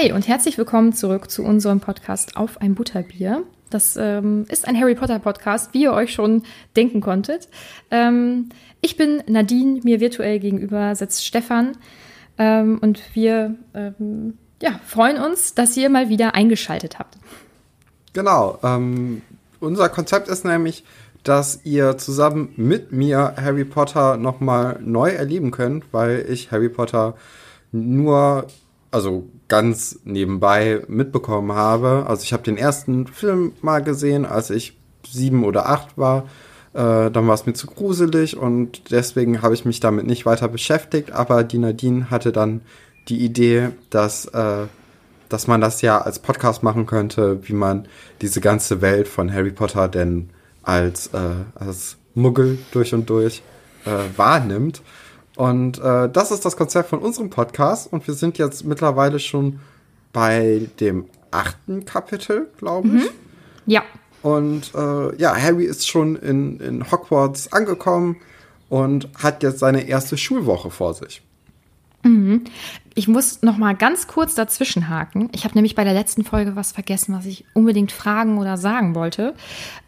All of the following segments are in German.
Hi und herzlich willkommen zurück zu unserem Podcast Auf ein Butterbier. Das ähm, ist ein Harry Potter Podcast, wie ihr euch schon denken konntet. Ähm, ich bin Nadine, mir virtuell gegenüber sitzt Stefan ähm, und wir ähm, ja, freuen uns, dass ihr mal wieder eingeschaltet habt. Genau. Ähm, unser Konzept ist nämlich, dass ihr zusammen mit mir Harry Potter nochmal neu erleben könnt, weil ich Harry Potter nur, also ganz nebenbei mitbekommen habe. Also ich habe den ersten Film mal gesehen, als ich sieben oder acht war. Äh, dann war es mir zu gruselig und deswegen habe ich mich damit nicht weiter beschäftigt. Aber die Nadine hatte dann die Idee, dass, äh, dass man das ja als Podcast machen könnte, wie man diese ganze Welt von Harry Potter denn als, äh, als Muggel durch und durch äh, wahrnimmt. Und äh, das ist das Konzept von unserem Podcast. Und wir sind jetzt mittlerweile schon bei dem achten Kapitel, glaube ich. Mhm. Ja. Und äh, ja, Harry ist schon in, in Hogwarts angekommen und hat jetzt seine erste Schulwoche vor sich. Mhm. Ich muss noch mal ganz kurz dazwischen haken. Ich habe nämlich bei der letzten Folge was vergessen, was ich unbedingt fragen oder sagen wollte.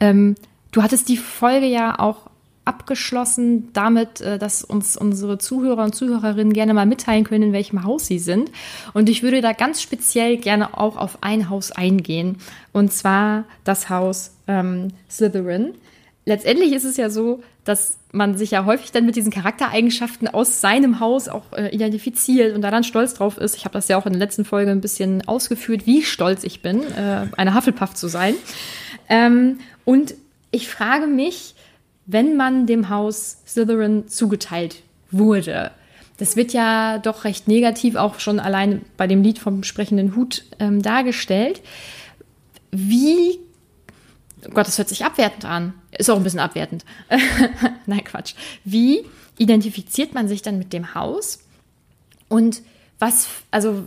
Ähm, du hattest die Folge ja auch abgeschlossen damit, äh, dass uns unsere Zuhörer und Zuhörerinnen gerne mal mitteilen können, in welchem Haus sie sind. Und ich würde da ganz speziell gerne auch auf ein Haus eingehen. Und zwar das Haus ähm, Slytherin. Letztendlich ist es ja so, dass man sich ja häufig dann mit diesen Charaktereigenschaften aus seinem Haus auch äh, identifiziert und da dann stolz drauf ist. Ich habe das ja auch in der letzten Folge ein bisschen ausgeführt, wie stolz ich bin, äh, eine Hufflepuff zu sein. Ähm, und ich frage mich, wenn man dem Haus Slytherin zugeteilt wurde. Das wird ja doch recht negativ auch schon allein bei dem Lied vom sprechenden Hut ähm, dargestellt. Wie, oh Gott, das hört sich abwertend an. Ist auch ein bisschen abwertend. Nein, Quatsch. Wie identifiziert man sich dann mit dem Haus? Und was, also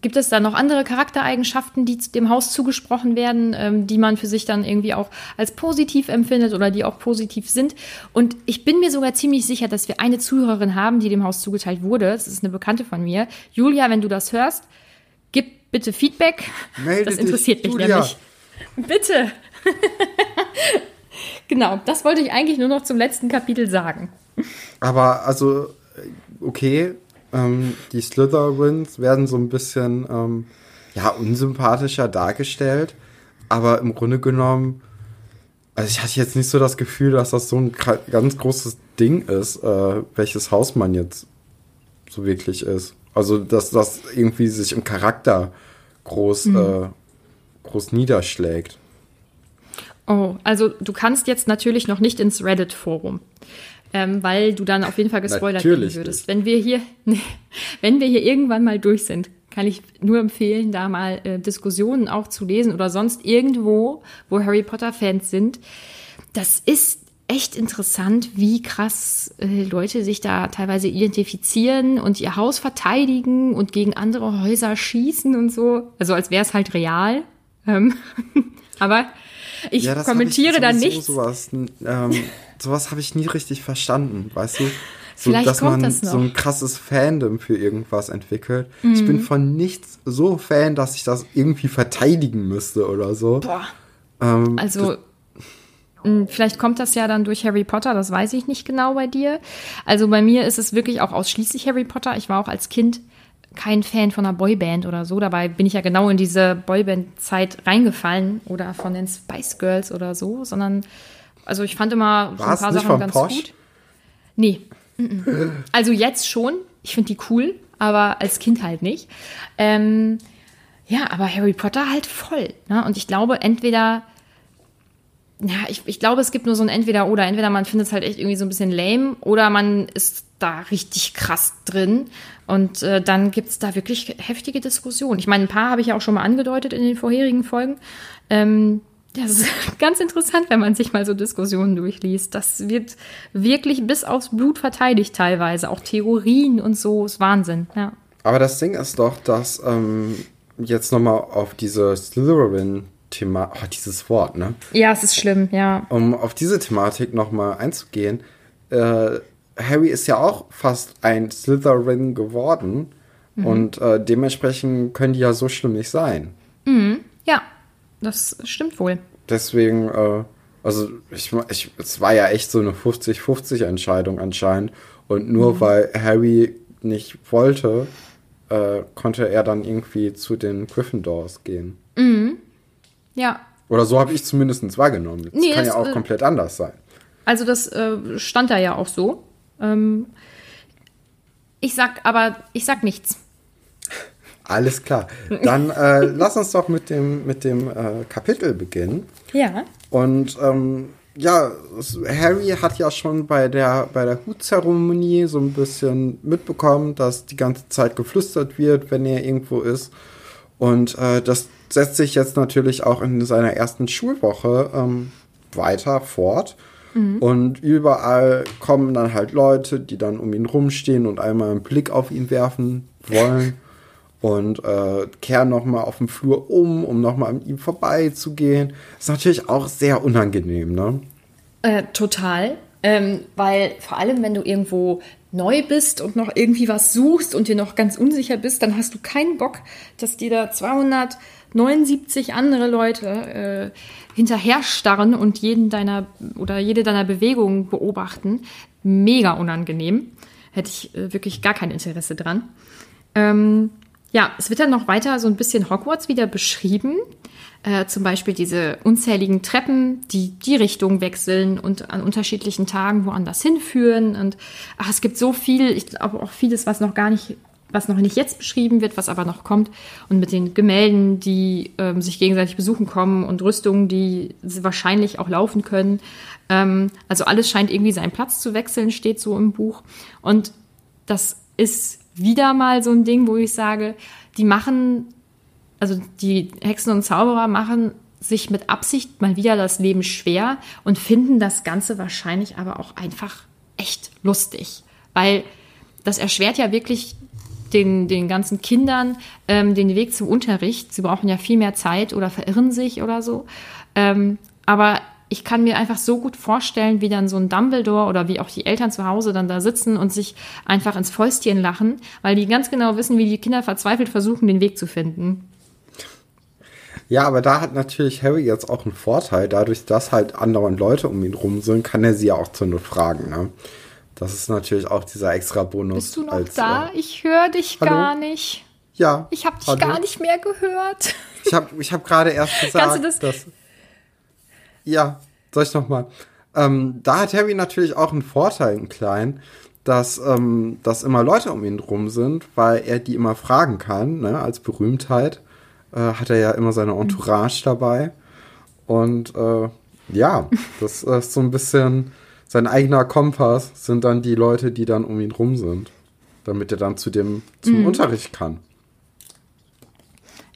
gibt es da noch andere Charaktereigenschaften, die dem Haus zugesprochen werden, ähm, die man für sich dann irgendwie auch als positiv empfindet oder die auch positiv sind? Und ich bin mir sogar ziemlich sicher, dass wir eine Zuhörerin haben, die dem Haus zugeteilt wurde. Das ist eine Bekannte von mir. Julia, wenn du das hörst, gib bitte Feedback. Melde das interessiert dich, mich Julia. nämlich. Bitte. genau, das wollte ich eigentlich nur noch zum letzten Kapitel sagen. Aber also, okay, ähm, die Slytherins werden so ein bisschen ähm, ja, unsympathischer dargestellt, aber im Grunde genommen, also ich hatte jetzt nicht so das Gefühl, dass das so ein ganz großes Ding ist, äh, welches Haus man jetzt so wirklich ist. Also, dass das irgendwie sich im Charakter groß, mhm. äh, groß niederschlägt. Oh, also du kannst jetzt natürlich noch nicht ins Reddit-Forum ähm, weil du dann auf jeden Fall gespoilert werden würdest. Wenn wir hier, wenn wir hier irgendwann mal durch sind, kann ich nur empfehlen, da mal äh, Diskussionen auch zu lesen oder sonst irgendwo, wo Harry Potter Fans sind. Das ist echt interessant, wie krass äh, Leute sich da teilweise identifizieren und ihr Haus verteidigen und gegen andere Häuser schießen und so. Also als wäre es halt real. Ähm, aber ich ja, kommentiere da nichts. Sowas, ähm, sowas habe ich nie richtig verstanden, weißt du? So, Vielleicht dass man das so ein krasses Fandom für irgendwas entwickelt. Mhm. Ich bin mhm. von nichts so Fan, dass ich das irgendwie verteidigen müsste oder so. Boah. Ähm, also Vielleicht kommt das ja dann durch Harry Potter, das weiß ich nicht genau bei dir. Also bei mir ist es wirklich auch ausschließlich Harry Potter. Ich war auch als Kind kein Fan von einer Boyband oder so. Dabei bin ich ja genau in diese Boyband-Zeit reingefallen oder von den Spice Girls oder so, sondern also ich fand immer so ein paar Sachen ganz Porsche? gut. Nee. Also jetzt schon. Ich finde die cool, aber als Kind halt nicht. Ähm, ja, aber Harry Potter halt voll. Ne? Und ich glaube, entweder, ja, ich, ich glaube, es gibt nur so ein Entweder-Oder. Entweder man findet es halt echt irgendwie so ein bisschen lame oder man ist da richtig krass drin. Und äh, dann gibt es da wirklich heftige Diskussionen. Ich meine, ein paar habe ich ja auch schon mal angedeutet in den vorherigen Folgen. Ähm, das ist ganz interessant, wenn man sich mal so Diskussionen durchliest. Das wird wirklich bis aufs Blut verteidigt teilweise. Auch Theorien und so ist Wahnsinn, ja. Aber das Ding ist doch, dass ähm, jetzt nochmal auf diese Slytherin-Thema, oh, dieses Wort, ne? Ja, es ist schlimm, ja. Um auf diese Thematik nochmal einzugehen, äh, Harry ist ja auch fast ein Slytherin geworden, Mhm. Und äh, dementsprechend können die ja so schlimm nicht sein. Mhm. Ja, das stimmt wohl. Deswegen, äh, also ich, ich, es war ja echt so eine 50-50 Entscheidung anscheinend. Und nur mhm. weil Harry nicht wollte, äh, konnte er dann irgendwie zu den Gryffindors gehen. Mhm. Ja. Oder so habe ich zumindest wahrgenommen. Das nee, kann das, ja auch äh, komplett anders sein. Also das äh, stand da ja auch so. Ähm, ich sag aber, ich sag nichts. Alles klar. Dann äh, lass uns doch mit dem, mit dem äh, Kapitel beginnen. Ja. Und ähm, ja, Harry hat ja schon bei der, bei der Hutzeremonie so ein bisschen mitbekommen, dass die ganze Zeit geflüstert wird, wenn er irgendwo ist. Und äh, das setzt sich jetzt natürlich auch in seiner ersten Schulwoche ähm, weiter fort. Mhm. Und überall kommen dann halt Leute, die dann um ihn rumstehen und einmal einen Blick auf ihn werfen wollen. und äh, kehren nochmal auf dem Flur um, um nochmal an ihm vorbeizugehen. Ist natürlich auch sehr unangenehm, ne? Äh, total. Ähm, weil vor allem, wenn du irgendwo neu bist und noch irgendwie was suchst und dir noch ganz unsicher bist, dann hast du keinen Bock, dass dir da 279 andere Leute äh, hinterher starren und jeden deiner oder jede deiner Bewegungen beobachten. Mega unangenehm. Hätte ich äh, wirklich gar kein Interesse dran. Ähm, ja, es wird dann noch weiter so ein bisschen Hogwarts wieder beschrieben. Äh, zum Beispiel diese unzähligen Treppen, die die Richtung wechseln und an unterschiedlichen Tagen woanders hinführen. Und ach, es gibt so viel, ich glaube auch vieles, was noch gar nicht, was noch nicht jetzt beschrieben wird, was aber noch kommt. Und mit den Gemälden, die ähm, sich gegenseitig besuchen kommen und Rüstungen, die wahrscheinlich auch laufen können. Ähm, also alles scheint irgendwie seinen Platz zu wechseln, steht so im Buch. Und das ist wieder mal so ein Ding, wo ich sage, die machen, also die Hexen und Zauberer machen sich mit Absicht mal wieder das Leben schwer und finden das Ganze wahrscheinlich aber auch einfach echt lustig. Weil das erschwert ja wirklich den, den ganzen Kindern ähm, den Weg zum Unterricht. Sie brauchen ja viel mehr Zeit oder verirren sich oder so. Ähm, aber ich kann mir einfach so gut vorstellen, wie dann so ein Dumbledore oder wie auch die Eltern zu Hause dann da sitzen und sich einfach ins Fäustchen lachen, weil die ganz genau wissen, wie die Kinder verzweifelt versuchen, den Weg zu finden. Ja, aber da hat natürlich Harry jetzt auch einen Vorteil. Dadurch, dass halt andauernd Leute um ihn rum sind, kann er sie ja auch zur Not fragen. Ne? Das ist natürlich auch dieser extra Bonus. Bist du noch als, da? Äh, ich höre dich hallo? gar nicht. Ja. Ich habe dich hallo? gar nicht mehr gehört. Ich habe ich hab gerade erst gesagt, Kannst du das, dass ja, soll ich nochmal? Ähm, da hat Harry natürlich auch einen Vorteil, einen kleinen, dass, ähm, dass immer Leute um ihn rum sind, weil er die immer fragen kann, ne? als Berühmtheit. Äh, hat er ja immer seine Entourage dabei. Und äh, ja, das ist so ein bisschen sein eigener Kompass, sind dann die Leute, die dann um ihn rum sind. Damit er dann zu dem, zum mhm. Unterricht kann.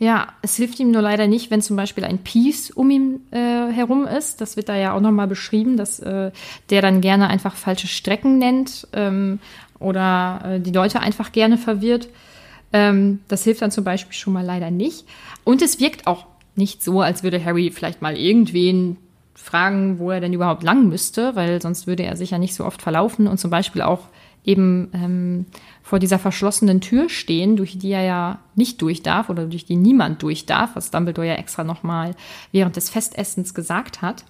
Ja, es hilft ihm nur leider nicht, wenn zum Beispiel ein Peace um ihn äh, herum ist. Das wird da ja auch nochmal beschrieben, dass äh, der dann gerne einfach falsche Strecken nennt ähm, oder äh, die Leute einfach gerne verwirrt. Ähm, das hilft dann zum Beispiel schon mal leider nicht. Und es wirkt auch nicht so, als würde Harry vielleicht mal irgendwen fragen, wo er denn überhaupt lang müsste, weil sonst würde er sich ja nicht so oft verlaufen und zum Beispiel auch eben ähm, vor dieser verschlossenen Tür stehen, durch die er ja nicht durch darf oder durch die niemand durch darf, was Dumbledore ja extra nochmal während des Festessens gesagt hat.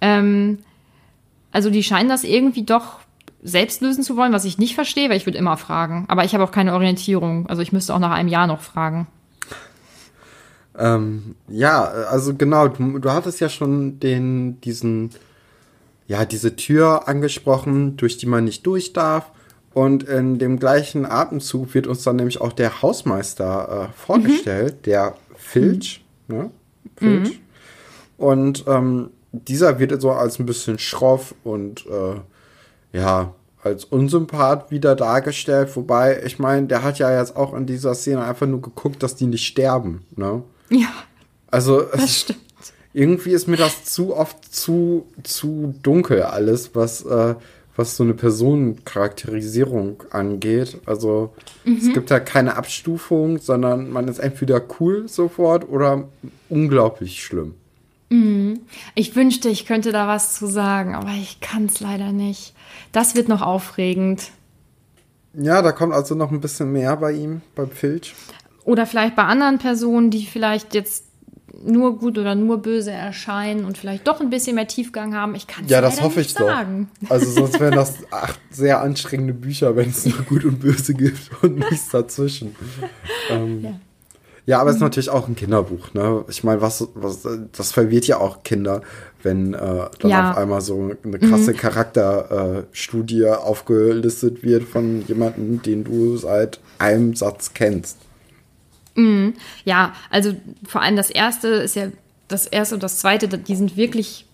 Ähm, also die scheinen das irgendwie doch selbst lösen zu wollen, was ich nicht verstehe, weil ich würde immer fragen. Aber ich habe auch keine Orientierung. Also ich müsste auch nach einem Jahr noch fragen. Ähm, ja, also genau, du, du hattest ja schon den, diesen, ja, diese Tür angesprochen, durch die man nicht durch darf. Und in dem gleichen Atemzug wird uns dann nämlich auch der Hausmeister äh, vorgestellt, mhm. der Filch. Mhm. Ne? Filch. Mhm. Und ähm, dieser wird so als ein bisschen schroff und äh, ja, als Unsympath wieder dargestellt. Wobei, ich meine, der hat ja jetzt auch in dieser Szene einfach nur geguckt, dass die nicht sterben. Ne? Ja. Also, das stimmt. irgendwie ist mir das zu oft zu, zu dunkel alles, was. Äh, was so eine Personencharakterisierung angeht. Also mhm. es gibt da keine Abstufung, sondern man ist entweder cool sofort oder unglaublich schlimm. Mhm. Ich wünschte, ich könnte da was zu sagen, aber ich kann es leider nicht. Das wird noch aufregend. Ja, da kommt also noch ein bisschen mehr bei ihm, beim Filch. Oder vielleicht bei anderen Personen, die vielleicht jetzt nur gut oder nur böse erscheinen und vielleicht doch ein bisschen mehr Tiefgang haben. Ich kann es Ja, das hoffe nicht ich sagen. doch. Also sonst wären das acht sehr anstrengende Bücher, wenn es nur gut und böse gibt und nichts dazwischen. Ähm, Ja. ja. aber es ist natürlich auch ein Kinderbuch. Ne? Ich meine, was, was, das verwirrt ja auch Kinder, wenn äh, dann Ja. auf einmal so eine krasse Charakterstudie äh, aufgelistet wird von jemandem, den du seit einem Satz kennst. Ja, also vor allem das erste ist ja das erste und das zweite, die sind wirklich,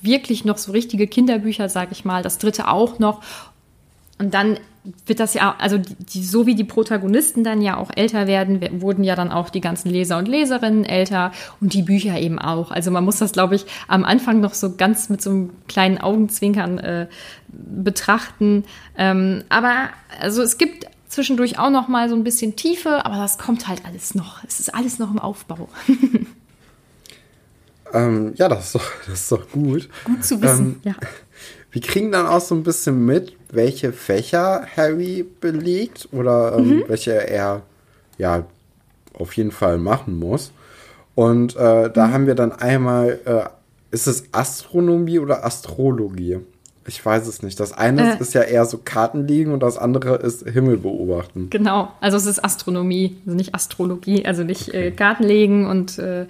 wirklich noch so richtige Kinderbücher, sag ich mal. Das dritte auch noch. Und dann wird das ja, also die, die, so wie die Protagonisten dann ja auch älter werden, we- wurden ja dann auch die ganzen Leser und Leserinnen älter und die Bücher eben auch. Also man muss das, glaube ich, am Anfang noch so ganz mit so einem kleinen Augenzwinkern äh, betrachten. Ähm, aber also es gibt zwischendurch auch noch mal so ein bisschen Tiefe, aber das kommt halt alles noch. Es ist alles noch im Aufbau. Ähm, ja, das ist, doch, das ist doch gut. Gut zu wissen, ja. Wir kriegen dann auch so ein bisschen mit, welche Fächer Harry belegt oder ähm, Mhm. welche er ja auf jeden Fall machen muss. Und äh, Mhm. da haben wir dann einmal, äh, ist es Astronomie oder Astrologie? Ich weiß es nicht. Das eine Äh. ist ja eher so Karten liegen und das andere ist Himmel beobachten. Genau, also es ist Astronomie, also nicht Astrologie, also nicht äh, Karten legen und äh,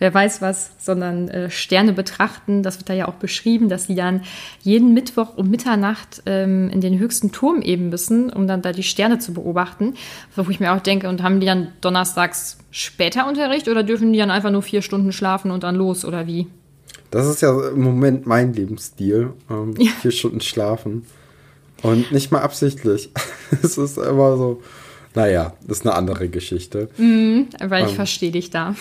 wer weiß was, sondern äh, Sterne betrachten. Das wird da ja auch beschrieben, dass sie dann jeden Mittwoch um Mitternacht ähm, in den höchsten Turm eben müssen, um dann da die Sterne zu beobachten. Wo ich mir auch denke, und haben die dann donnerstags später Unterricht oder dürfen die dann einfach nur vier Stunden schlafen und dann los oder wie? Das ist ja im Moment mein Lebensstil. Ähm, Ja. Vier Stunden schlafen. Und nicht mal absichtlich. es ist immer so, naja, das ist eine andere Geschichte. Weil ich verstehe dich da.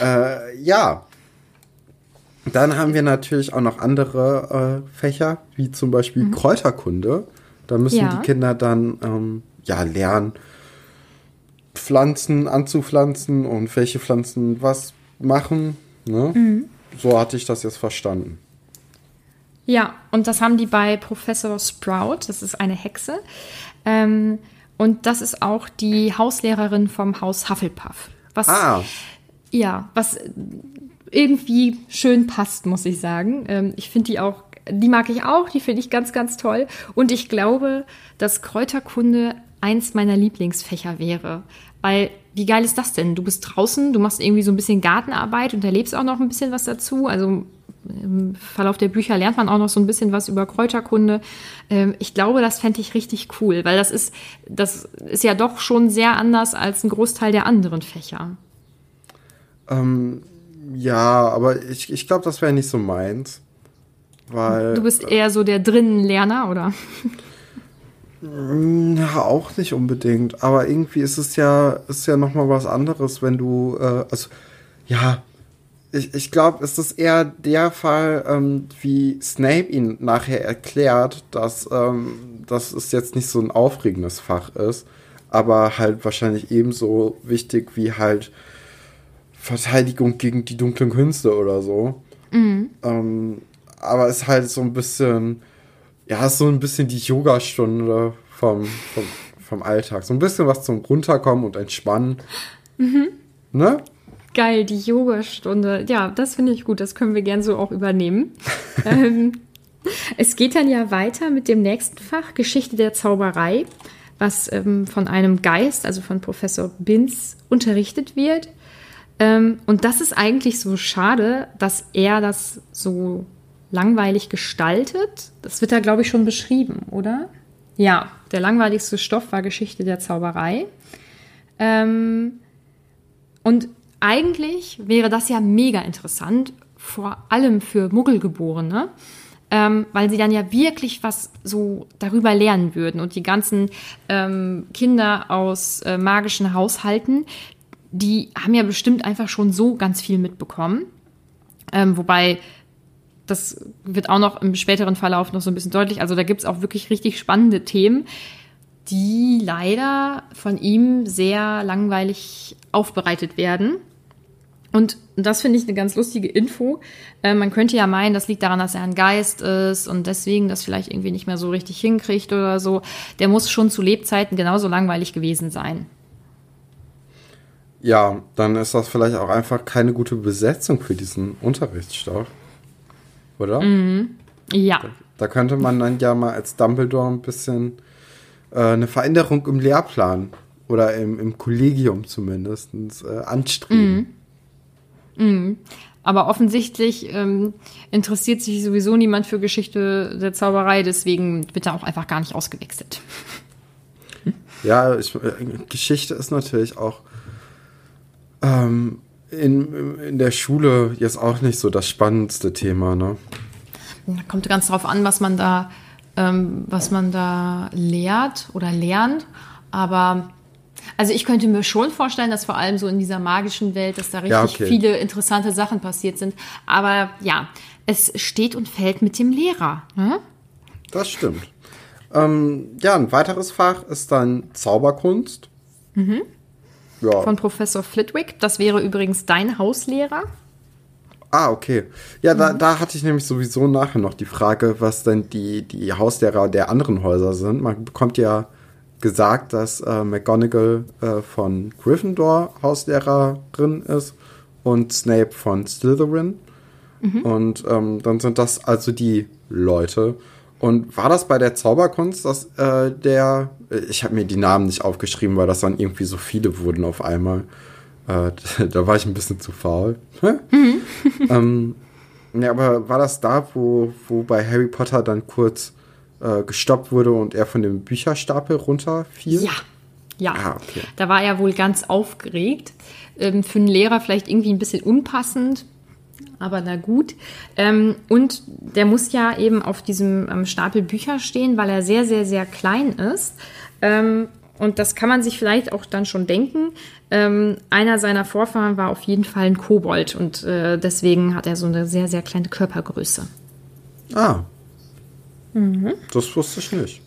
Äh, ja. Dann haben wir natürlich auch noch andere äh, Fächer, wie zum Beispiel Kräuterkunde. Da müssen Ja. die Kinder dann ähm, ja lernen, Pflanzen anzupflanzen und welche Pflanzen was machen. Ne? So hatte ich das jetzt verstanden. Ja, und das haben die bei Professor Sprout, das ist eine Hexe. Ähm, und das ist auch die Hauslehrerin vom Haus Hufflepuff. Was, Ah, Ja, was irgendwie schön passt, muss ich sagen. Ähm, ich finde die auch, die mag ich auch, die finde ich ganz, ganz toll. Und ich glaube, dass Kräuterkunde eins meiner Lieblingsfächer wäre. Weil, wie geil ist das denn? Du bist draußen, du machst irgendwie so ein bisschen Gartenarbeit und erlebst auch noch ein bisschen was dazu. Also im Verlauf der Bücher lernt man auch noch so ein bisschen was über Kräuterkunde. Ähm, ich glaube, das fände ich richtig cool, weil das ist, das ist ja doch schon sehr anders als ein Großteil der anderen Fächer. ja, aber ich, ich glaube, das wäre nicht so meins. Weil. Du bist eher so der Drinnenlerner, oder? Ja, auch nicht unbedingt. Aber irgendwie ist es ja, ist ja nochmal was anderes, wenn du, äh, also, ja, ich, ich glaube, es ist eher der Fall, ähm, wie Snape ihn nachher erklärt, dass, ähm, dass es jetzt nicht so ein aufregendes Fach ist, aber halt wahrscheinlich ebenso wichtig wie halt Verteidigung gegen die dunklen Künste oder so. Ähm, aber es ist halt so ein bisschen, ja, ist so ein bisschen die Yogastunde vom, vom, vom Alltag. So ein bisschen was zum Runterkommen und Entspannen. Ne? Geil, die Yogastunde. Ja, das finde ich gut. Das können wir gern so auch übernehmen. ähm, es geht dann ja weiter mit dem nächsten Fach, Geschichte der Zauberei, was ähm, von einem Geist, also von Professor Binz, unterrichtet wird. Ähm, und das ist eigentlich so schade, dass er das so langweilig gestaltet. Das wird da, glaube ich, schon beschrieben, oder? Ja, der langweiligste Stoff war Geschichte der Zauberei. Ähm, und eigentlich wäre das ja mega interessant, vor allem für Muggelgeborene, ähm, weil sie dann ja wirklich was so darüber lernen würden. Und die ganzen ähm, Kinder aus äh, magischen Haushalten, die haben ja bestimmt einfach schon so ganz viel mitbekommen. Ähm, wobei das wird auch noch im späteren Verlauf noch so ein bisschen deutlich. Also da gibt es auch wirklich richtig spannende Themen, die leider von ihm sehr langweilig aufbereitet werden. Und das finde ich eine ganz lustige Info. Äh, man könnte ja meinen, das liegt daran, dass er ein Geist ist und deswegen das vielleicht irgendwie nicht mehr so richtig hinkriegt oder so. Der muss schon zu Lebzeiten genauso langweilig gewesen sein. Ja, dann ist das vielleicht auch einfach keine gute Besetzung für diesen Unterrichtsstoff. Oder? Mhm. Ja. Da, da, könnte man dann ja mal als Dumbledore ein bisschen äh, eine Veränderung im Lehrplan oder im, im Kollegium zumindest äh, anstreben. Mhm. Mhm. Aber offensichtlich ähm, interessiert sich sowieso niemand für Geschichte der Zauberei, deswegen wird er auch einfach gar nicht ausgewechselt. Ja, ich, äh, Geschichte ist natürlich auch ähm, in, in der Schule jetzt auch nicht so das spannendste Thema, ne? Kommt ganz drauf an, was man da, ähm, was man da lehrt oder lernt. Aber also ich könnte mir schon vorstellen, dass vor allem so in dieser magischen Welt, dass da richtig ja, okay. viele interessante Sachen passiert sind. Aber ja, es steht und fällt mit dem Lehrer. Hm? Das stimmt. Ähm, ja, ein weiteres Fach ist dann Zauberkunst. Mhm. Ja. Von Professor Flitwick. Das wäre übrigens dein Hauslehrer. Ah, okay. Ja, da, mhm. da hatte ich nämlich sowieso nachher noch die Frage, was denn die, die Hauslehrer der anderen Häuser sind. Man bekommt ja gesagt, dass äh, McGonagall äh, von Gryffindor Hauslehrerin ist und Snape von Slytherin. Mhm. Und ähm, dann sind das also die Leute. Und war das bei der Zauberkunst, dass äh, der, ich habe mir die Namen nicht aufgeschrieben, weil das dann irgendwie so viele wurden auf einmal. Äh, da war ich ein bisschen zu faul. mhm. ähm, ja, aber war das da, wo, wo bei Harry Potter dann kurz äh, gestoppt wurde und er von dem Bücherstapel runterfiel? Ja. Ja, ah, okay. da war er wohl ganz aufgeregt. Ähm, für einen Lehrer vielleicht irgendwie ein bisschen unpassend, aber na gut. Ähm, und der muss ja eben auf diesem ähm, Stapel Bücher stehen, weil er sehr, sehr, sehr klein ist. Ähm, und das kann man sich vielleicht auch dann schon denken. Einer seiner Vorfahren war auf jeden Fall ein Kobold und äh, deswegen hat er so eine sehr, sehr kleine Körpergröße. Ah, Mhm. Das wusste ich nicht.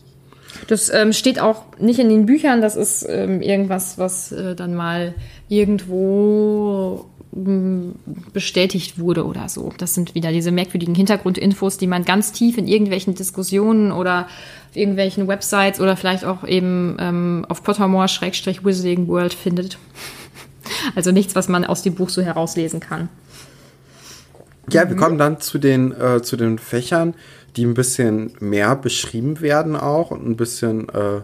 Das ähm, steht auch nicht in den Büchern, das ist ähm, irgendwas, was äh, dann mal irgendwo bestätigt wurde oder so. Das sind wieder diese merkwürdigen Hintergrundinfos, die man ganz tief in irgendwelchen Diskussionen oder auf irgendwelchen Websites oder vielleicht auch eben ähm, auf Pottermore-Wizarding World findet. Also nichts, was man aus dem Buch so herauslesen kann. Ja, wir kommen dann zu den, äh, zu den Fächern die ein bisschen mehr beschrieben werden auch und ein bisschen, äh,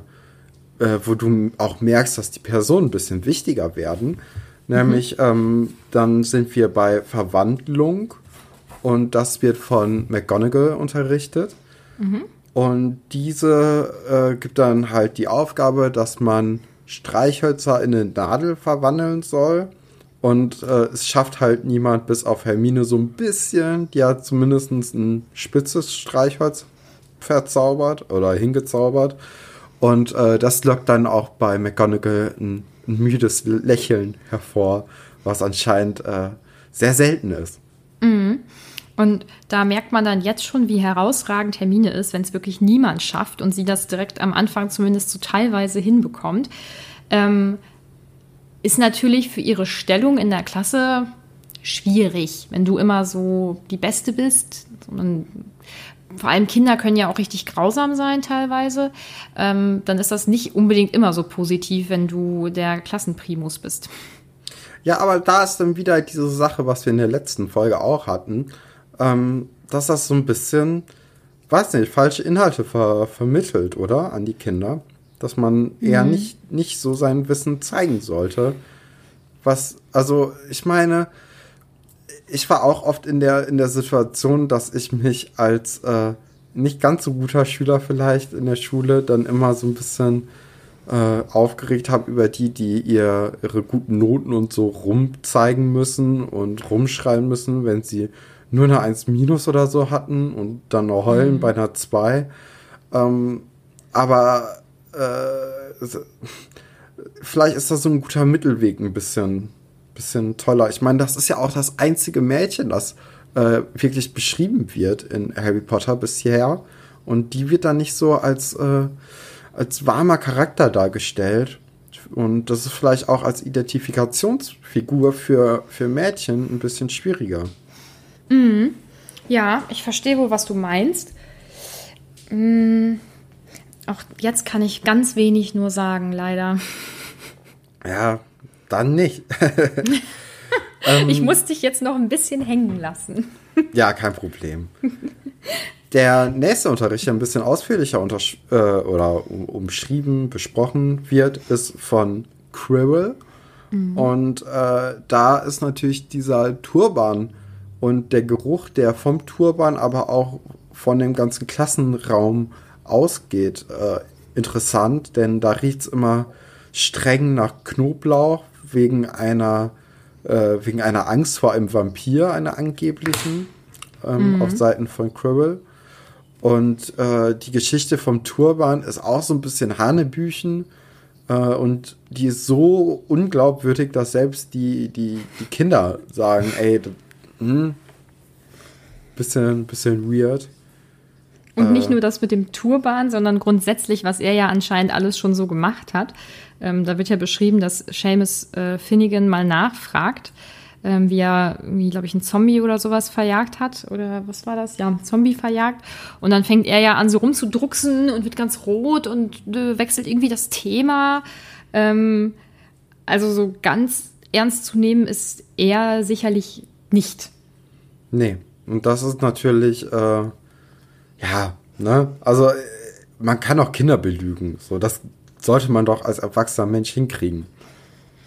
äh, wo du auch merkst, dass die Personen ein bisschen wichtiger werden. Nämlich, mhm. ähm, dann sind wir bei Verwandlung und das wird von McGonagall unterrichtet. Mhm. Und diese äh, gibt dann halt die Aufgabe, dass man Streichhölzer in eine Nadel verwandeln soll. Und äh, es schafft halt niemand, bis auf Hermine so ein bisschen, die hat zumindest ein spitzes Streichholz verzaubert oder hingezaubert. Und äh, das lockt dann auch bei McGonagall ein, ein müdes Lächeln hervor, was anscheinend äh, sehr selten ist. Mhm. Und da merkt man dann jetzt schon, wie herausragend Hermine ist, wenn es wirklich niemand schafft und sie das direkt am Anfang zumindest so teilweise hinbekommt. Ähm, ist natürlich für ihre Stellung in der Klasse schwierig, wenn du immer so die Beste bist. Vor allem Kinder können ja auch richtig grausam sein teilweise. Ähm, dann ist das nicht unbedingt immer so positiv, wenn du der Klassenprimus bist. Ja, aber da ist dann wieder diese Sache, was wir in der letzten Folge auch hatten, ähm, dass das so ein bisschen, weiß nicht, falsche Inhalte ver vermittelt, oder? An die Kinder dass man eher mhm. nicht, nicht so sein Wissen zeigen sollte. Was, also ich meine, ich war auch oft in der, in der Situation, dass ich mich als äh, nicht ganz so guter Schüler vielleicht in der Schule dann immer so ein bisschen äh, aufgeregt habe über die, die ihr, ihre guten Noten und so rumzeigen müssen und rumschreien müssen, wenn sie nur eine 1 minus oder so hatten und dann noch heulen mhm. bei einer 2. Ähm, aber äh, vielleicht ist das so ein guter Mittelweg ein bisschen, bisschen toller. Ich meine, das ist ja auch das einzige Mädchen, das äh, wirklich beschrieben wird in Harry Potter bisher. Und die wird dann nicht so als, äh, als warmer Charakter dargestellt. Und das ist vielleicht auch als Identifikationsfigur für, für Mädchen ein bisschen schwieriger. Mhm. Ja, ich verstehe wohl, was du meinst. Mhm. Auch jetzt kann ich ganz wenig nur sagen, leider. Ja, dann nicht. ähm, ich muss dich jetzt noch ein bisschen hängen lassen. ja, kein Problem. Der nächste Unterricht, der ein bisschen ausführlicher äh, oder um, umschrieben, besprochen wird, ist von Quirrell. Mhm. Und äh, da ist natürlich dieser Turban und der Geruch, der vom Turban, aber auch von dem ganzen Klassenraum ausgeht, äh, interessant, denn da riecht es immer streng nach Knoblauch wegen einer, äh, wegen einer Angst vor einem Vampir, einer angeblichen, ähm, mhm. auf Seiten von Quirrell. Und äh, die Geschichte vom Turban ist auch so ein bisschen Hanebüchen. Äh, und die ist so unglaubwürdig, dass selbst die, die, die Kinder sagen, ey, hm, bisschen, bisschen weird. Und nicht äh. nur das mit dem Turban, sondern grundsätzlich, was er ja anscheinend alles schon so gemacht hat. Ähm, da wird ja beschrieben, dass Seamus äh, Finnegan mal nachfragt, ähm, wie er, wie glaube ich, einen Zombie oder sowas verjagt hat. Oder was war das? Ja, einen Zombie verjagt. Und dann fängt er ja an, so rumzudrucksen und wird ganz rot und äh, wechselt irgendwie das Thema. Ähm, also so ganz ernst zu nehmen ist er sicherlich nicht. Nee, und das ist natürlich, äh, ja, ne, also äh, man kann auch Kinder belügen. So, das sollte man doch als erwachsener Mensch hinkriegen.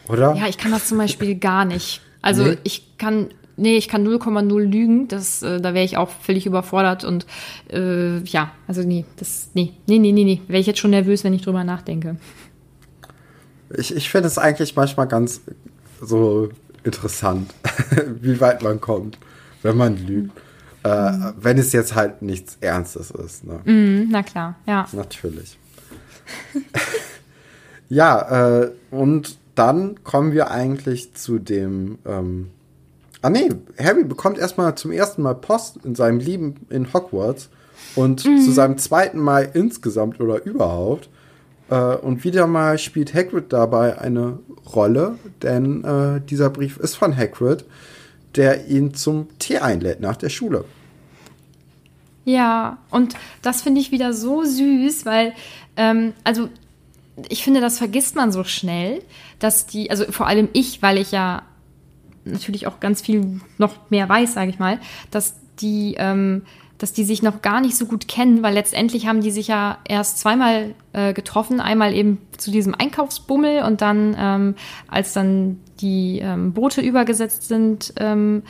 Oder? Ja, ich kann das zum Beispiel gar nicht. Also nee. ich kann, nee, ich kann 0,0 lügen. Das, äh, da wäre ich auch völlig überfordert und äh, ja, also nee, das, nee, nee, nee, nee, nee. Wäre ich jetzt schon nervös, wenn ich drüber nachdenke. Ich, ich finde es eigentlich manchmal ganz so interessant, wie weit man kommt, wenn man lügt. Äh, wenn es jetzt halt nichts Ernstes ist. Ne? Mhm, na klar, ja. Natürlich. ja, äh, und dann kommen wir eigentlich zu dem. Ähm, ah, nee, Harry bekommt erstmal zum ersten Mal Post in seinem Leben in Hogwarts und mhm. zu seinem zweiten Mal insgesamt oder überhaupt. Äh, und wieder mal spielt Hagrid dabei eine Rolle, denn äh, dieser Brief ist von Hagrid, der ihn zum Tee einlädt nach der Schule. Ja, und das finde ich wieder so süß, weil, ähm, also ich finde, das vergisst man so schnell, dass die, also vor allem ich, weil ich ja natürlich auch ganz viel noch mehr weiß, sage ich mal, dass die, ähm, dass die sich noch gar nicht so gut kennen, weil letztendlich haben die sich ja erst zweimal äh, getroffen. Einmal eben zu diesem Einkaufsbummel und dann, ähm, als dann die ähm, Boote übergesetzt sind ähm,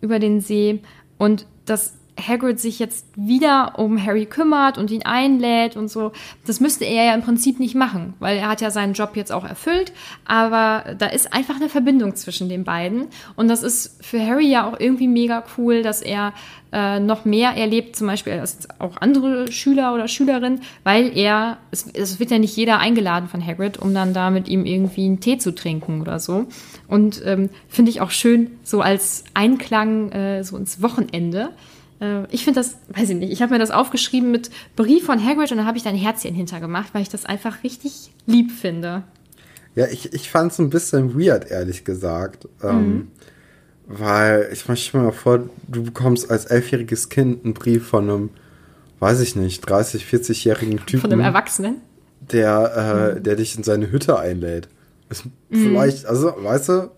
über den See. Und das Hagrid sich jetzt wieder um Harry kümmert und ihn einlädt und so, das müsste er ja im Prinzip nicht machen, weil er hat ja seinen Job jetzt auch erfüllt, aber da ist einfach eine Verbindung zwischen den beiden und das ist für Harry ja auch irgendwie mega cool, dass er äh, noch mehr erlebt, zum Beispiel als auch andere Schüler oder Schülerinnen, weil er, es, es wird ja nicht jeder eingeladen von Hagrid, um dann da mit ihm irgendwie einen Tee zu trinken oder so und ähm, finde ich auch schön so als Einklang äh, so ins Wochenende, äh, ich finde das, weiß ich nicht, ich habe mir das aufgeschrieben mit Brief von Hagrid und da habe ich da ein Herzchen hintergemacht, weil ich das einfach richtig lieb finde. Ja, ich, ich fand es ein bisschen weird, ehrlich gesagt. Ähm, mhm. weil ich möchte mir mal vor, du bekommst als elfjähriges Kind einen Brief von einem, weiß ich nicht, 30, 40-jährigen Typen. Von einem Erwachsenen? Der, äh, mhm. der dich in seine Hütte einlädt. Ist mhm. vielleicht, also, weißt du,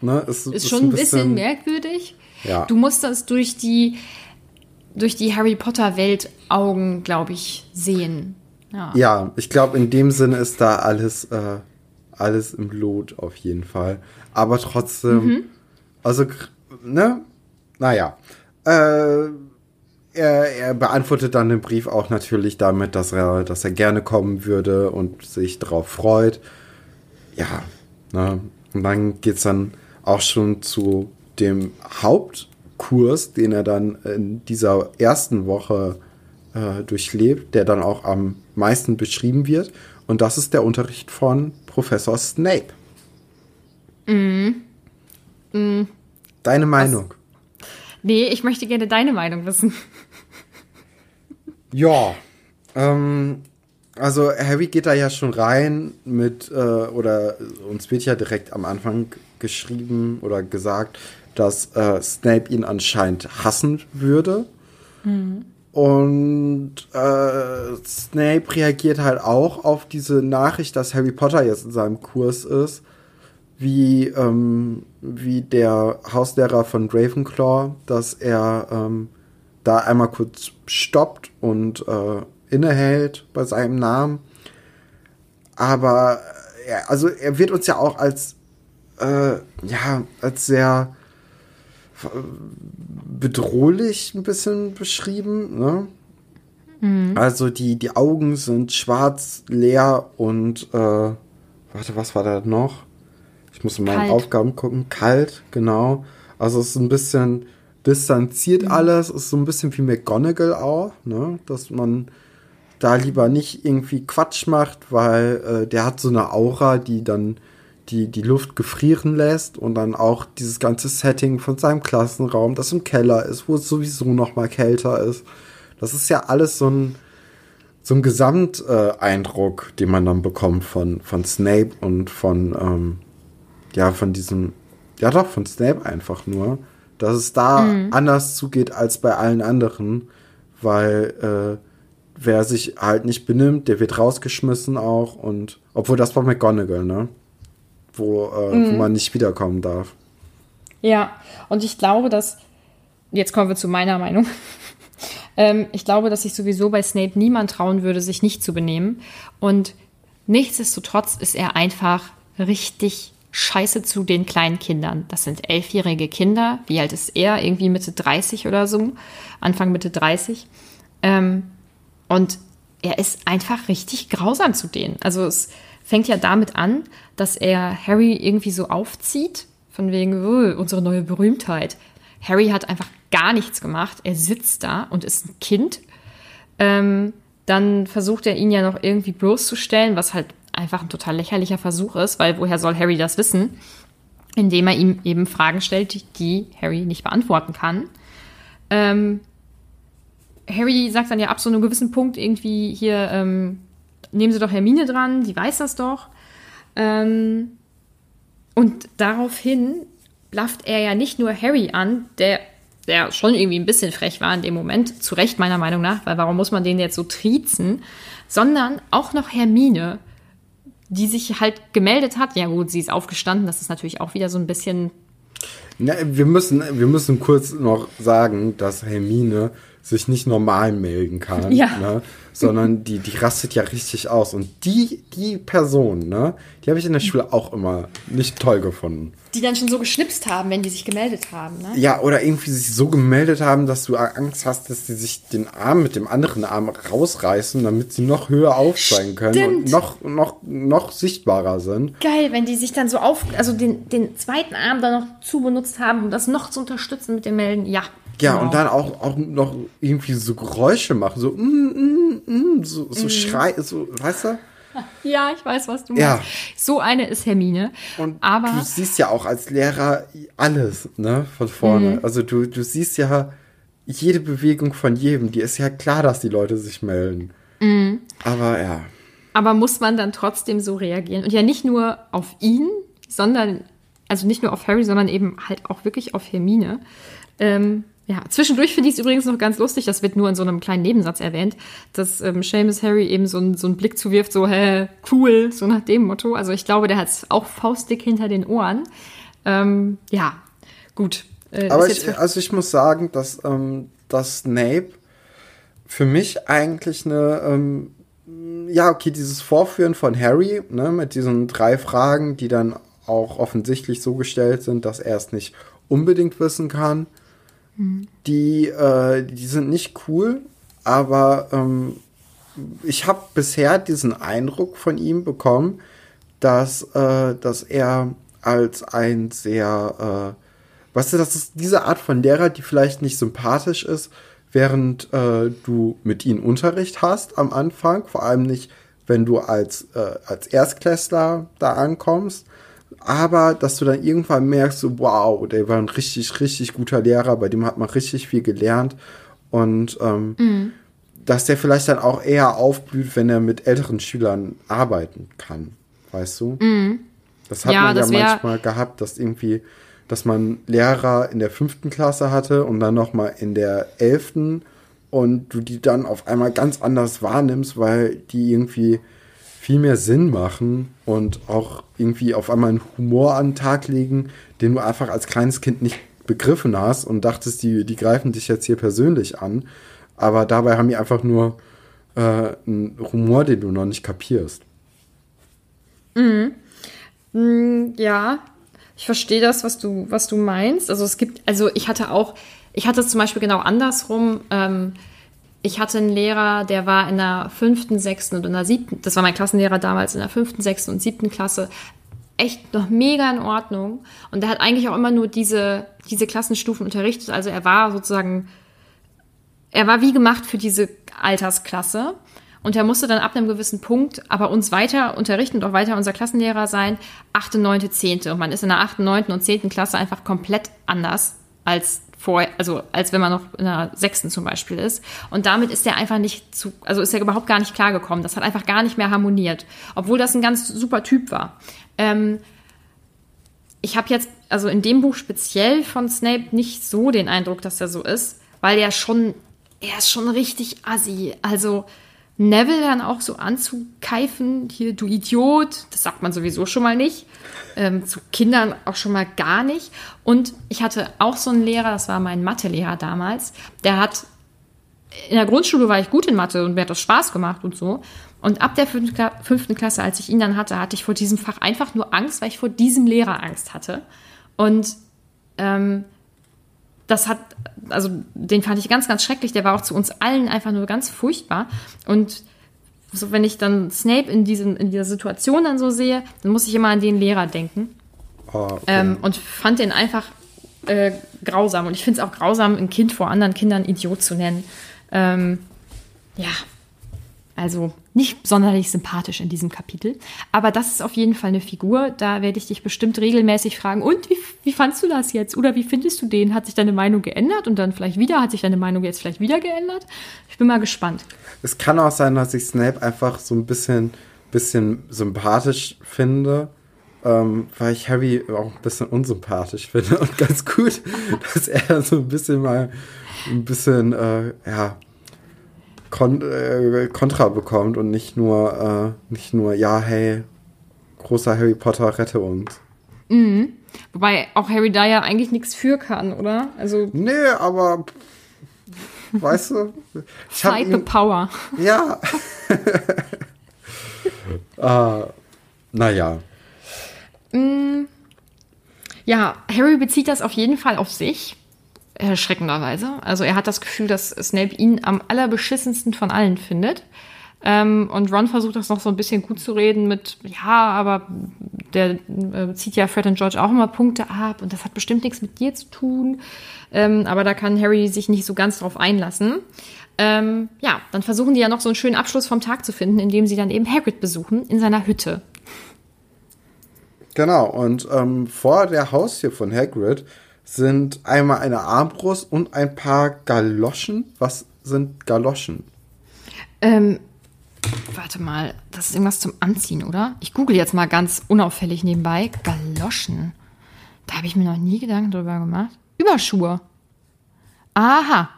ne, ist, ist, ist schon ein bisschen, bisschen merkwürdig. Ja. Du musst das durch die durch die Harry Potter Welt Augen, glaube ich, sehen. Ja. ja, ich glaube, in dem Sinne ist da alles, äh, alles im Lot auf jeden Fall. Aber trotzdem, mhm. also, ne? Naja. Äh, er, er, beantwortet dann den Brief auch natürlich damit, dass er, dass er gerne kommen würde und sich darauf freut. Ja, ne? Und dann geht es dann auch schon zu dem Haupt- Kurs, den er dann in dieser ersten Woche äh, durchlebt, der dann auch am meisten beschrieben wird. Und das ist der Unterricht von Professor Snape. Mhm. Mhm. Deine Meinung? Was? Nee, ich möchte gerne deine Meinung wissen. Ja. Ähm, also Harry geht da ja schon rein mit, äh, oder uns wird ja direkt am Anfang geschrieben oder gesagt, dass äh, Snape ihn anscheinend hassen würde. Mhm. Und äh, Snape reagiert halt auch auf diese Nachricht, dass Harry Potter jetzt in seinem Kurs ist, wie, ähm, wie der Hauslehrer von Ravenclaw, dass er ähm, da einmal kurz stoppt und äh, innehält bei seinem Namen. Aber er, also er wird uns ja auch als äh, ja als sehr bedrohlich ein bisschen beschrieben. Ne? Mhm. Also die, die Augen sind schwarz, leer und äh, warte, was war da noch? Ich muss in meinen Kalt. Aufgaben gucken. Kalt, genau. Also es ist ein bisschen distanziert mhm. alles. Es ist so ein bisschen wie McGonagall auch, ne? Dass man da lieber nicht irgendwie Quatsch macht, weil äh, der hat so eine Aura, die dann die, die Luft gefrieren lässt und dann auch dieses ganze Setting von seinem Klassenraum, das im Keller ist, wo es sowieso noch mal kälter ist. Das ist ja alles so ein, so ein Gesamteindruck, den man dann bekommt von, von Snape und von, ähm, ja, von diesem, ja doch, von Snape einfach nur, dass es da mhm. anders zugeht als bei allen anderen, weil äh, wer sich halt nicht benimmt, der wird rausgeschmissen auch und obwohl das war McGonagall, ne? Wo, äh, mhm. wo man nicht wiederkommen darf. Ja, und ich glaube, dass, jetzt kommen wir zu meiner Meinung. ähm, ich glaube, dass sich sowieso bei Snape niemand trauen würde, sich nicht zu benehmen. Und nichtsdestotrotz ist er einfach richtig scheiße zu den kleinen Kindern. Das sind elfjährige Kinder. Wie alt ist er? Irgendwie Mitte 30 oder so. Anfang Mitte 30. Ähm, und er ist einfach richtig grausam zu denen. Also es fängt ja damit an, dass er Harry irgendwie so aufzieht, von wegen oh, unsere neue Berühmtheit. Harry hat einfach gar nichts gemacht. Er sitzt da und ist ein Kind. Ähm, dann versucht er ihn ja noch irgendwie bloßzustellen, was halt einfach ein total lächerlicher Versuch ist, weil woher soll Harry das wissen? Indem er ihm eben Fragen stellt, die Harry nicht beantworten kann. Ähm, Harry sagt dann ja ab so einem gewissen Punkt irgendwie hier, ähm, nehmen Sie doch Hermine dran, die weiß das doch. Ähm, und daraufhin blafft er ja nicht nur Harry an, der, der schon irgendwie ein bisschen frech war in dem Moment, zu Recht meiner Meinung nach, weil warum muss man den jetzt so triezen, sondern auch noch Hermine, die sich halt gemeldet hat. Ja gut, sie ist aufgestanden, das ist natürlich auch wieder so ein bisschen na, wir, müssen, wir müssen kurz noch sagen, dass Hermine sich nicht normal melden kann. Ja. Ne? sondern die, die rastet ja richtig aus. Und die, die Person, ne, die habe ich in der Schule auch immer nicht toll gefunden. Die dann schon so geschnipst haben, wenn die sich gemeldet haben, ne? Ja, oder irgendwie sich so gemeldet haben, dass du Angst hast, dass sie sich den Arm mit dem anderen Arm rausreißen, damit sie noch höher aufsteigen können Stimmt. und noch, noch, noch sichtbarer sind. Geil, wenn die sich dann so auf, also den, den zweiten Arm dann noch zu benutzt haben, um das noch zu unterstützen mit dem Melden. Ja, ja, genau. und dann auch, auch noch irgendwie so Geräusche machen, so, mm, mm, mm, so, so mm. Schrei, so, weißt du? Ja, ich weiß, was du meinst. Ja. So eine ist Hermine. Und aber du siehst ja auch als Lehrer alles, ne, von vorne. Mhm. Also du, du siehst ja jede Bewegung von jedem. Die ist ja klar, dass die Leute sich melden. Mhm. Aber ja. Aber muss man dann trotzdem so reagieren? Und ja nicht nur auf ihn, sondern, also nicht nur auf Harry, sondern eben halt auch wirklich auf Hermine. Ähm, ja, zwischendurch finde ich es übrigens noch ganz lustig, das wird nur in so einem kleinen Nebensatz erwähnt, dass ähm, Seamus Harry eben so, ein, so einen Blick zuwirft, so, hä, cool, so nach dem Motto. Also ich glaube, der hat es auch faustdick hinter den Ohren. Ähm, ja, gut. Äh, Aber ich, also ich muss sagen, dass, ähm, dass Snape für mich eigentlich eine, ähm, ja, okay, dieses Vorführen von Harry, ne, mit diesen drei Fragen, die dann auch offensichtlich so gestellt sind, dass er es nicht unbedingt wissen kann die, äh, die sind nicht cool, aber ähm, ich habe bisher diesen Eindruck von ihm bekommen, dass, äh, dass er als ein sehr, äh, weißt du, das ist diese Art von Lehrer, die vielleicht nicht sympathisch ist, während äh, du mit ihnen Unterricht hast am Anfang, vor allem nicht, wenn du als, äh, als Erstklässler da ankommst, aber dass du dann irgendwann merkst, so, wow, der war ein richtig, richtig guter Lehrer, bei dem hat man richtig viel gelernt. Und ähm, mhm. dass der vielleicht dann auch eher aufblüht, wenn er mit älteren Schülern arbeiten kann. Weißt du? Mhm. Das hat Ja, man ja das wär- manchmal gehabt, dass irgendwie, dass man Lehrer in der fünften Klasse hatte und dann nochmal in der elften und du die dann auf einmal ganz anders wahrnimmst, weil die irgendwie viel mehr Sinn machen und auch irgendwie auf einmal einen Humor an den Tag legen, den du einfach als kleines Kind nicht begriffen hast und dachtest, die, die greifen dich jetzt hier persönlich an. Aber dabei haben die einfach nur äh, einen Humor, den du noch nicht kapierst. Ja, ich verstehe das, was du, was du meinst. Also es gibt, also ich hatte auch, ich hatte es zum Beispiel genau andersrum. Ähm, ich hatte einen Lehrer, der war in der fünften, sechsten und in der siebten, das war mein Klassenlehrer damals in der fünften, sechsten und siebten Klasse, echt noch mega in Ordnung. Und der hat eigentlich auch immer nur diese, diese Klassenstufen unterrichtet. Also er war sozusagen, er war wie gemacht für diese Altersklasse. Und er musste dann ab einem gewissen Punkt aber uns weiter unterrichten und auch weiter unser Klassenlehrer sein, 8., 9., 10. Und man ist in der 8., 9. und 10. Klasse einfach komplett anders als vorher, also als wenn man noch in der 6. zum Beispiel ist. Und damit ist er einfach nicht zu, also ist er überhaupt gar nicht klargekommen. Das hat einfach gar nicht mehr harmoniert. Obwohl das ein ganz super Typ war. Ähm, ich habe jetzt, also in dem Buch speziell von Snape nicht so den Eindruck, dass er so ist, weil er schon, er ist schon richtig assi. Also Neville dann auch so anzukeifen, hier du Idiot, das sagt man sowieso schon mal nicht. Ähm, zu Kindern auch schon mal gar nicht. Und ich hatte auch so einen Lehrer, das war mein Mathelehrer damals, der hat in der Grundschule war ich gut in Mathe und mir hat das Spaß gemacht und so. Und ab der fünften Kla- fünften Klasse, als ich ihn dann hatte, hatte ich vor diesem Fach einfach nur Angst, weil ich vor diesem Lehrer Angst hatte. Und ähm, das hat, also den fand ich ganz, ganz schrecklich. Der war auch zu uns allen einfach nur ganz furchtbar. Und so, wenn ich dann Snape in, diesem, in dieser Situation dann so sehe, dann muss ich immer an den Lehrer denken. Oh, okay. Ähm, und fand den einfach äh, grausam. Und ich finde es auch grausam, ein Kind vor anderen Kindern Idiot zu nennen. Ähm, ja, also nicht sonderlich sympathisch in diesem Kapitel. Aber das ist auf jeden Fall eine Figur. Da werde ich dich bestimmt regelmäßig fragen. Und wie, wie fandst du das jetzt? Oder wie findest du den? Hat sich deine Meinung geändert? Und dann vielleicht wieder? Hat sich deine Meinung jetzt vielleicht wieder geändert? Ich bin mal gespannt. Es kann auch sein, dass ich Snape einfach so ein bisschen, bisschen sympathisch finde, ähm, weil ich Harry auch ein bisschen unsympathisch finde und ganz gut, dass er so ein bisschen mal ein bisschen, äh, ja, kon äh, Kontra bekommt und nicht nur, äh, nicht nur, ja, hey, großer Harry Potter, rette uns. Wobei auch Harry da ja eigentlich nichts für kann, oder? Also Nee, aber weißt du, ich fight the ihn- power. Ja. äh, naja. Ja, Harry bezieht das auf jeden Fall auf sich. Erschreckenderweise. Also er hat das Gefühl, dass Snape ihn am allerbeschissensten von allen findet. Ähm, und Ron versucht das noch so ein bisschen gut zu reden mit, ja, aber der äh, zieht ja Fred und George auch immer Punkte ab und das hat bestimmt nichts mit dir zu tun. Ähm, aber da kann Harry sich nicht so ganz drauf einlassen. Ähm, ja, dann versuchen die ja noch so einen schönen Abschluss vom Tag zu finden, indem sie dann eben Hagrid besuchen in seiner Hütte. Genau, und ähm, vor der Haustür von Hagrid sind einmal eine Armbrust und ein paar Galoschen. Was sind Galoschen? Ähm, warte mal, das ist irgendwas zum Anziehen, oder? Ich google jetzt mal ganz unauffällig nebenbei. Galoschen. Da habe ich mir noch nie Gedanken drüber gemacht. Überschuhe. Aha.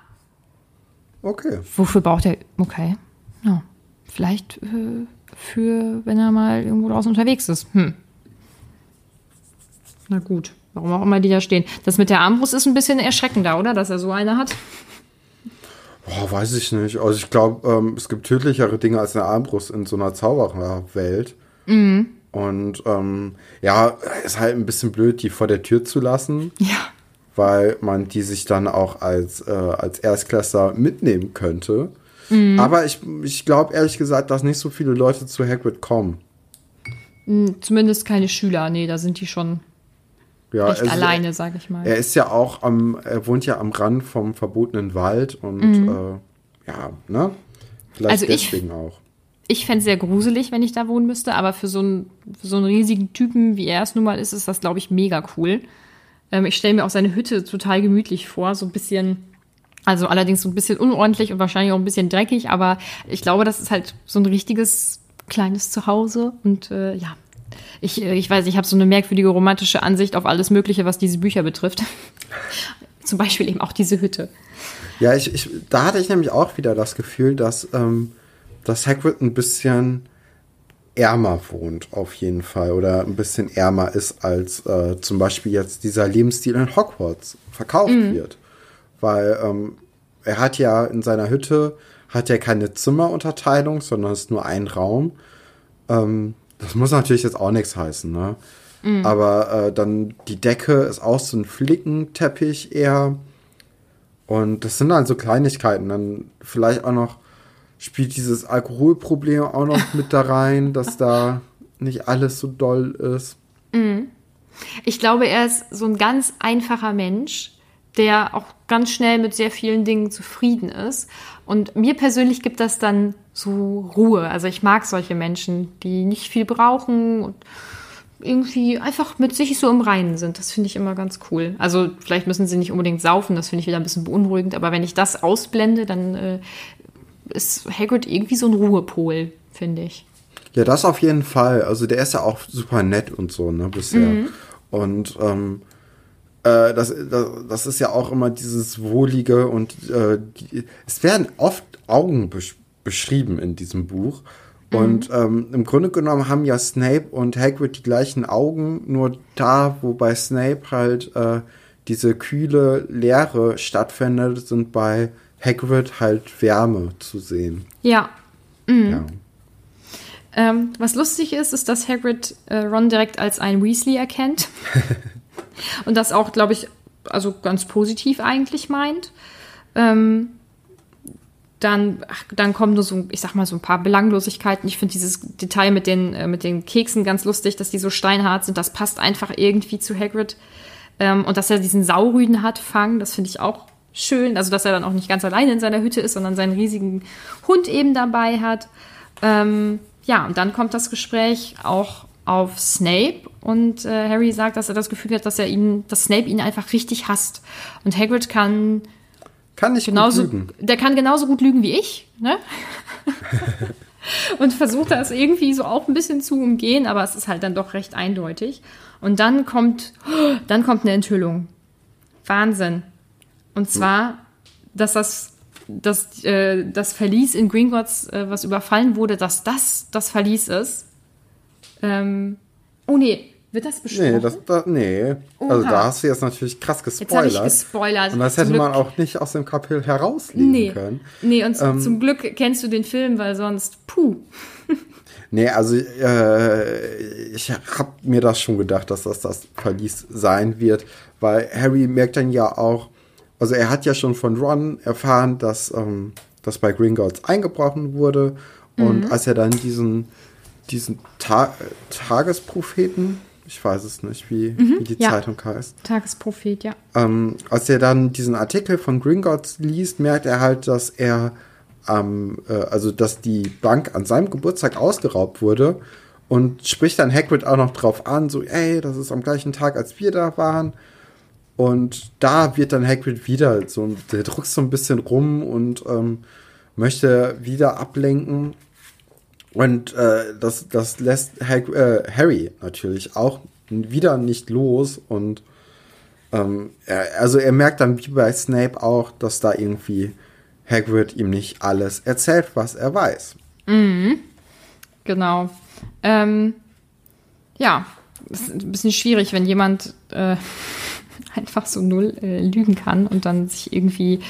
Okay. Wofür braucht er? Okay. Ja. Vielleicht äh, für, wenn er mal irgendwo draußen unterwegs ist. Hm. Na gut. Warum auch immer die da stehen. Das mit der Armbrust ist ein bisschen erschreckender, oder? Dass er so eine hat. Boah, weiß ich nicht. Also ich glaube, ähm, es gibt tödlichere Dinge als eine Armbrust in so einer Zaubererwelt. Und ähm, ja, ist halt ein bisschen blöd, die vor der Tür zu lassen. Ja. weil man die sich dann auch als, äh, als Erstklässler mitnehmen könnte. Aber ich, ich glaube ehrlich gesagt, dass nicht so viele Leute zu Hagrid kommen. Zumindest keine Schüler. Nee, da sind die schon Ja, recht also alleine, sag ich mal. Er ist ja auch am, er wohnt ja am Rand vom verbotenen Wald und äh, ja, ne? Vielleicht Mhm. Also ich- deswegen auch. Ich fände es sehr gruselig, wenn ich da wohnen müsste, aber für so einen, für so einen riesigen Typen, wie er es nun mal ist, ist das, glaube ich, mega cool. Ähm, ich stelle mir auch seine Hütte total gemütlich vor, so ein bisschen Also allerdings so ein bisschen unordentlich und wahrscheinlich auch ein bisschen dreckig, aber ich glaube, das ist halt so ein richtiges kleines Zuhause. Und äh, ja, ich, äh, ich weiß, ich habe so eine merkwürdige romantische Ansicht auf alles Mögliche, was diese Bücher betrifft. Zum Beispiel eben auch diese Hütte. Ja, ich, ich, da hatte ich nämlich auch wieder das Gefühl, dass, ähm, dass Hagrid ein bisschen ärmer wohnt, auf jeden Fall. Oder ein bisschen ärmer ist, als äh, zum Beispiel jetzt dieser Lebensstil in Hogwarts verkauft mhm. wird. Weil ähm, er hat ja in seiner Hütte, hat ja keine Zimmerunterteilung, sondern es ist nur ein Raum. Ähm, das muss natürlich jetzt auch nichts heißen, ne? Mhm. Aber äh, dann die Decke ist auch so ein Flickenteppich eher. Und das sind dann so Kleinigkeiten. Dann vielleicht auch noch spielt dieses Alkoholproblem auch noch mit da rein, dass da nicht alles so doll ist. Mhm. Ich glaube, er ist so ein ganz einfacher Mensch, der auch ganz schnell mit sehr vielen Dingen zufrieden ist. Und mir persönlich gibt das dann so Ruhe. Also ich mag solche Menschen, die nicht viel brauchen und irgendwie einfach mit sich so im Reinen sind. Das finde ich immer ganz cool. Also vielleicht müssen sie nicht unbedingt saufen, das finde ich wieder ein bisschen beunruhigend, aber wenn ich das ausblende, dann äh, ist Hagrid irgendwie so ein Ruhepol, finde ich. Ja, das auf jeden Fall. Also der ist ja auch super nett und so, ne, bisher. Mhm. Und ähm, äh, das, das, das, ist ja auch immer dieses Wohlige und äh, die, es werden oft Augen besch beschrieben in diesem Buch. Und mhm. ähm, im Grunde genommen haben ja Snape und Hagrid die gleichen Augen, nur da, wo bei Snape halt äh, diese kühle Leere stattfindet, sind bei Hagrid halt Wärme zu sehen. Ja. Mhm. ja. Ähm, was lustig ist, ist, dass Hagrid äh, Ron direkt als ein Weasley erkennt. und das auch, glaube ich, also ganz positiv eigentlich meint. Ähm, dann, dann kommen nur so, ich sag mal, so ein paar Belanglosigkeiten. Ich finde dieses Detail mit den, äh, mit den Keksen ganz lustig, dass die so steinhart sind. Das passt einfach irgendwie zu Hagrid. Ähm, und dass er diesen Saurüden hat, Fang, das finde ich auch schön. Also, dass er dann auch nicht ganz alleine in seiner Hütte ist, sondern seinen riesigen Hund eben dabei hat. Ähm, ja, und dann kommt das Gespräch auch auf Snape und äh, Harry sagt, dass er das Gefühl hat, dass er ihn, dass Snape ihn einfach richtig hasst. Und Hagrid kann kann nicht genauso, gut lügen. Der kann genauso gut lügen wie ich, ne? und versucht das irgendwie so auch ein bisschen zu umgehen, aber es ist halt dann doch recht eindeutig. Und dann kommt, dann kommt eine Enthüllung. Wahnsinn. Und zwar, dass das, dass, äh, das Verlies in Gringotts, äh, was überfallen wurde, dass das das Verlies ist. Ähm, oh nee, wird das besprochen? Nee, das, da, nee. also da hast du jetzt natürlich krass gespoilert. Jetzt habe ich gespoilert. Und das hätte man auch nicht aus dem Kapitel herauslesen nee. können. Nee, und ähm, zum Glück kennst du den Film, weil sonst, puh. nee, also äh, ich habe mir das schon gedacht, dass das das Verlies sein wird, weil Harry merkt dann ja auch, also er hat ja schon von Ron erfahren, dass, ähm, dass bei Gringotts eingebrochen wurde. Und mhm. als er dann diesen, diesen Ta Tagespropheten ich weiß es nicht, wie, mhm, wie die ja. Zeitung heißt. Tagesprophet, ja. Ähm, als er dann diesen Artikel von Gringotts liest, merkt er halt, dass er, ähm, äh, also dass die Bank an seinem Geburtstag ausgeraubt wurde und spricht dann Hagrid auch noch drauf an, so, ey, das ist am gleichen Tag, als wir da waren. Und da wird dann Hagrid wieder so, der druckst so ein bisschen rum und ähm, möchte wieder ablenken. Und äh, das, das lässt Hag äh, Harry natürlich auch wieder nicht los. Und ähm, er, also er merkt dann wie bei Snape auch, dass da irgendwie Hagrid ihm nicht alles erzählt, was er weiß. Mhm. Genau. Ähm, ja, ist ein bisschen schwierig, wenn jemand äh, einfach so null äh, lügen kann und dann sich irgendwie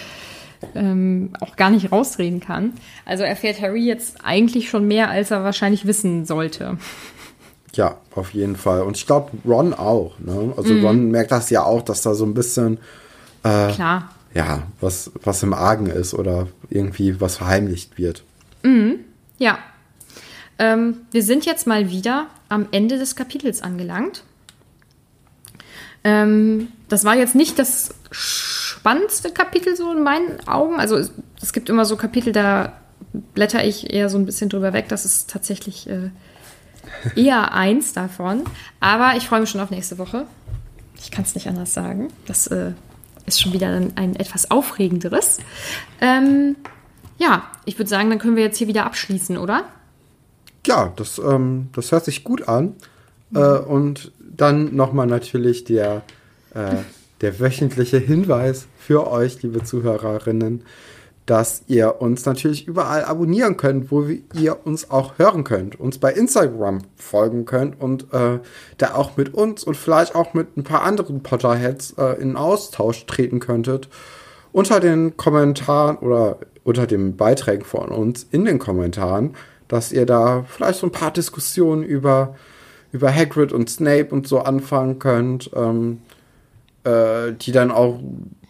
ähm, auch gar nicht rausreden kann. Also erfährt Harry jetzt eigentlich schon mehr, als er wahrscheinlich wissen sollte. Ja, auf jeden Fall. Und ich glaube, Ron auch. Ne? Also mhm. Ron merkt das ja auch, dass da so ein bisschen äh, Klar. Ja, was, was im Argen ist oder irgendwie was verheimlicht wird. Mhm. Ja. Ähm, wir sind jetzt mal wieder am Ende des Kapitels angelangt. Ähm, das war jetzt nicht das spannendste Kapitel so in meinen Augen. Also es, es, gibt immer so Kapitel, da blätter ich eher so ein bisschen drüber weg. Das ist tatsächlich äh, eher eins davon. Aber ich freue mich schon auf nächste Woche. Ich kann es nicht anders sagen. Das äh, ist schon wieder ein, ein etwas aufregenderes. Ähm, ja, ich würde sagen, dann können wir jetzt hier wieder abschließen, oder? Ja, das, ähm, das hört sich gut an. Mhm. Äh, und dann nochmal natürlich der, äh, der wöchentliche Hinweis für euch, liebe Zuhörerinnen dass ihr uns natürlich überall abonnieren könnt, wo ihr uns auch hören könnt, uns bei Instagram folgen könnt und äh, da auch mit uns und vielleicht auch mit ein paar anderen Potterheads äh, in Austausch treten könntet. Unter den Kommentaren oder unter den Beiträgen von uns in den Kommentaren, dass ihr da vielleicht so ein paar Diskussionen über, über Hagrid und Snape und so anfangen könnt, ähm, äh, die dann auch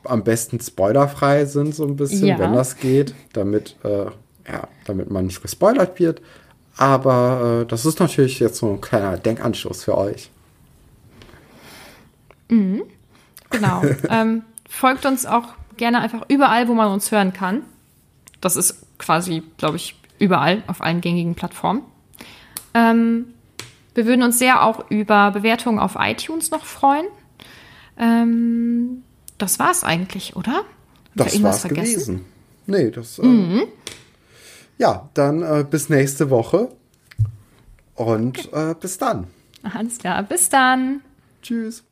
am besten spoilerfrei sind, so ein bisschen, ja. wenn das geht, damit, äh, ja, damit man nicht gespoilert wird. Aber äh, das ist natürlich jetzt so ein kleiner Denkanschluss für euch. Mhm. Genau. ähm, folgt uns auch gerne einfach überall, wo man uns hören kann. Das ist quasi, glaube ich, überall auf allen gängigen Plattformen. Ähm, wir würden uns sehr auch über Bewertungen auf iTunes noch freuen. Ähm, das war's eigentlich, oder? das war's vergessen? gewesen. Nee, das. Äh, mhm. Ja, dann äh, bis nächste Woche. Und okay. äh, bis dann. Alles klar, bis dann. Tschüss.